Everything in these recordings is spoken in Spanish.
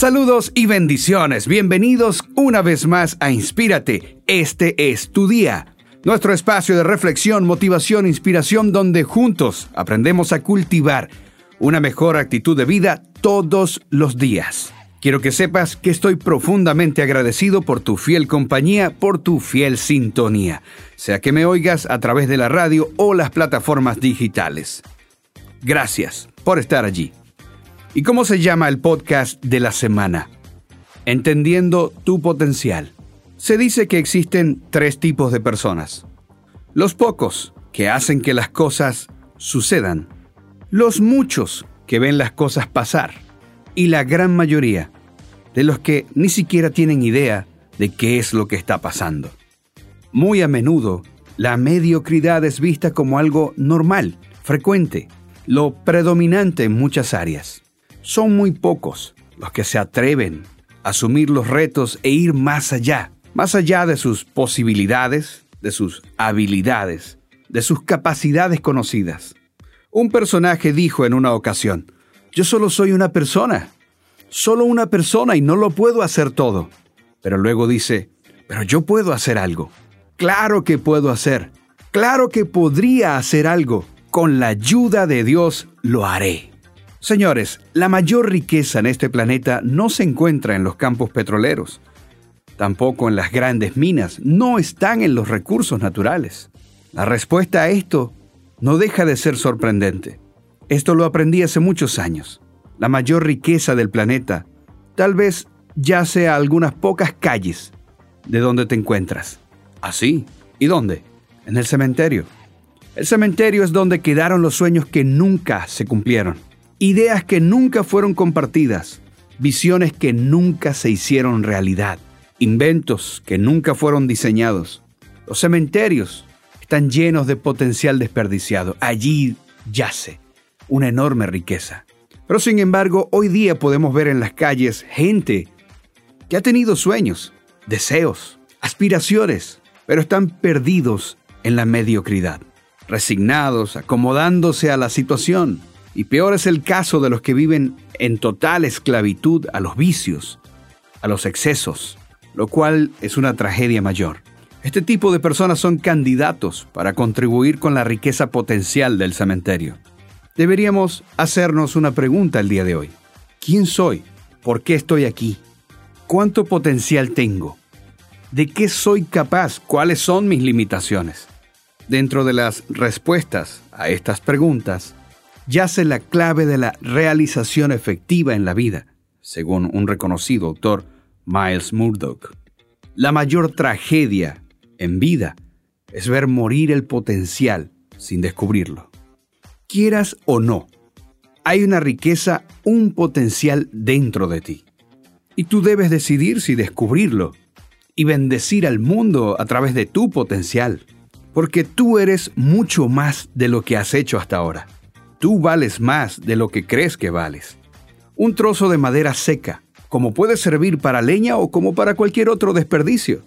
Saludos y bendiciones. Bienvenidos una vez más a Inspírate. Este es tu día. Nuestro espacio de reflexión, motivación, inspiración donde juntos aprendemos a cultivar una mejor actitud de vida todos los días. Quiero que sepas que estoy profundamente agradecido por tu fiel compañía, por tu fiel sintonía, sea que me oigas a través de la radio o las plataformas digitales. Gracias por estar allí. ¿Y cómo se llama el podcast de la semana? Entendiendo tu potencial. Se dice que existen tres tipos de personas. Los pocos, que hacen que las cosas sucedan. Los muchos, que ven las cosas pasar. Y la gran mayoría, de los que ni siquiera tienen idea de qué es lo que está pasando. Muy a menudo, la mediocridad es vista como algo normal, frecuente, lo predominante en muchas áreas. Son muy pocos los que se atreven a asumir los retos e ir más allá, más allá de sus posibilidades, de sus habilidades, de sus capacidades conocidas. Un personaje dijo en una ocasión, yo solo soy una persona, solo una persona y no lo puedo hacer todo. Pero luego dice, pero yo puedo hacer algo. Claro que puedo hacer. Claro que podría hacer algo. Con la ayuda de Dios lo haré. Señores, la mayor riqueza en este planeta no se encuentra en los campos petroleros, tampoco en las grandes minas, no están en los recursos naturales. La respuesta a esto no deja de ser sorprendente. Esto lo aprendí hace muchos años. La mayor riqueza del planeta tal vez ya sea algunas pocas calles de donde te encuentras. ¿Así? ¿Y dónde? En el cementerio. El cementerio es donde quedaron los sueños que nunca se cumplieron ideas que nunca fueron compartidas, visiones que nunca se hicieron realidad, inventos que nunca fueron diseñados. Los cementerios están llenos de potencial desperdiciado. Allí yace una enorme riqueza. Pero sin embargo, hoy día podemos ver en las calles gente que ha tenido sueños, deseos, aspiraciones, pero están perdidos en la mediocridad, resignados, acomodándose a la situación, y peor es el caso de los que viven en total esclavitud a los vicios, a los excesos, lo cual es una tragedia mayor. Este tipo de personas son candidatos para contribuir con la riqueza potencial del cementerio. Deberíamos hacernos una pregunta el día de hoy. ¿Quién soy? ¿Por qué estoy aquí? ¿Cuánto potencial tengo? ¿De qué soy capaz? ¿Cuáles son mis limitaciones? Dentro de las respuestas a estas preguntas, yace la clave de la realización efectiva en la vida, según un reconocido autor, Miles Murdoch. La mayor tragedia en vida es ver morir el potencial sin descubrirlo. Quieras o no, hay una riqueza, un potencial dentro de ti. Y tú debes decidir si descubrirlo y bendecir al mundo a través de tu potencial, porque tú eres mucho más de lo que has hecho hasta ahora. Tú vales más de lo que crees que vales. Un trozo de madera seca, como puede servir para leña o como para cualquier otro desperdicio.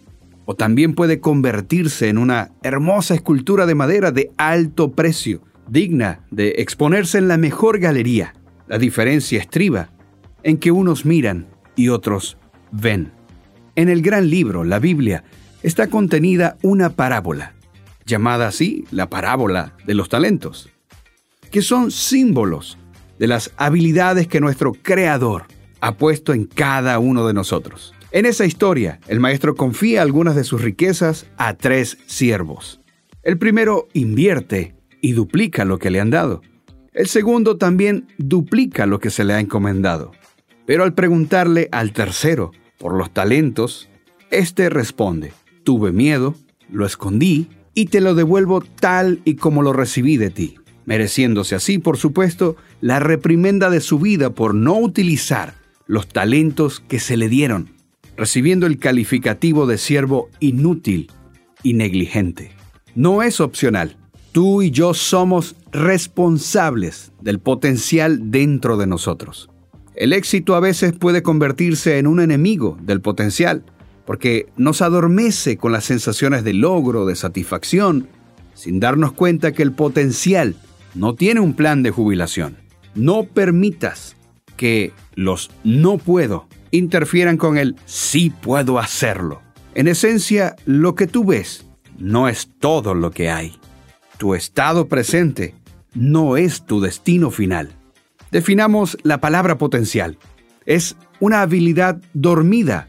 O también puede convertirse en una hermosa escultura de madera de alto precio, digna de exponerse en la mejor galería. La diferencia estriba en que unos miran y otros ven. En el gran libro, la Biblia, está contenida una parábola, llamada así la parábola de los talentos que son símbolos de las habilidades que nuestro Creador ha puesto en cada uno de nosotros. En esa historia, el maestro confía algunas de sus riquezas a tres siervos. El primero invierte y duplica lo que le han dado. El segundo también duplica lo que se le ha encomendado. Pero al preguntarle al tercero por los talentos, éste responde, tuve miedo, lo escondí y te lo devuelvo tal y como lo recibí de ti mereciéndose así, por supuesto, la reprimenda de su vida por no utilizar los talentos que se le dieron, recibiendo el calificativo de siervo inútil y negligente. No es opcional. Tú y yo somos responsables del potencial dentro de nosotros. El éxito a veces puede convertirse en un enemigo del potencial, porque nos adormece con las sensaciones de logro, de satisfacción, sin darnos cuenta que el potencial no tiene un plan de jubilación. No permitas que los no puedo interfieran con el sí puedo hacerlo. En esencia, lo que tú ves no es todo lo que hay. Tu estado presente no es tu destino final. Definamos la palabra potencial. Es una habilidad dormida,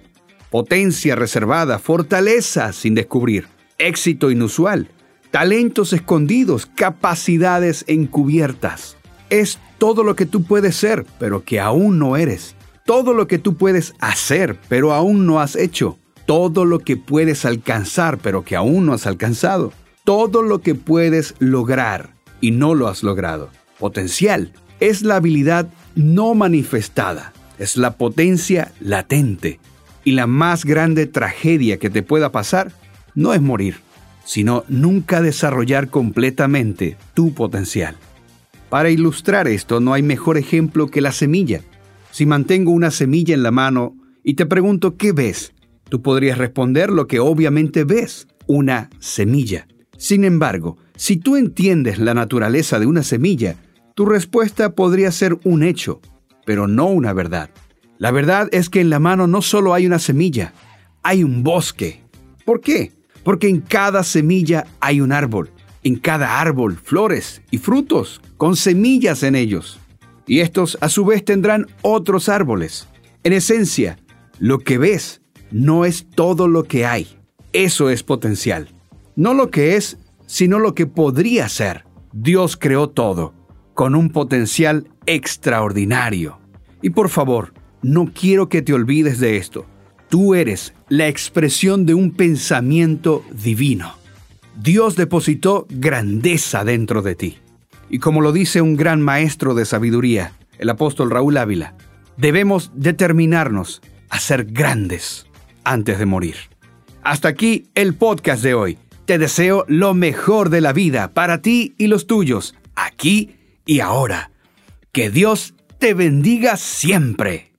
potencia reservada, fortaleza sin descubrir, éxito inusual, talentos escondidos, capacidades encubiertas. Es todo lo que tú puedes ser, pero que aún no eres. Todo lo que tú puedes hacer, pero aún no has hecho. Todo lo que puedes alcanzar, pero que aún no has alcanzado. Todo lo que puedes lograr y no lo has logrado. Potencial es la habilidad no manifestada, es la potencia latente. Y la más grande tragedia que te pueda pasar no es morir, sino nunca desarrollar completamente tu potencial. Para ilustrar esto no hay mejor ejemplo que la semilla. Si mantengo una semilla en la mano y te pregunto qué ves, tú podrías responder lo que obviamente ves, una semilla. Sin embargo, si tú entiendes la naturaleza de una semilla, tu respuesta podría ser un hecho, pero no una verdad. La verdad es que en la mano no solo hay una semilla, hay un bosque. ¿Por qué? Porque en cada semilla hay un árbol, en cada árbol flores y frutos con semillas en ellos. Y estos a su vez tendrán otros árboles. En esencia, lo que ves no es todo lo que hay. Eso es potencial. No lo que es, sino lo que podría ser. Dios creó todo, con un potencial extraordinario. Y por favor, no quiero que te olvides de esto. Tú eres la expresión de un pensamiento divino. Dios depositó grandeza dentro de ti. Y como lo dice un gran maestro de sabiduría, el apóstol Raúl Ávila, debemos determinarnos a ser grandes antes de morir. Hasta aquí el podcast de hoy. Te deseo lo mejor de la vida para ti y los tuyos, aquí y ahora. Que Dios te bendiga siempre.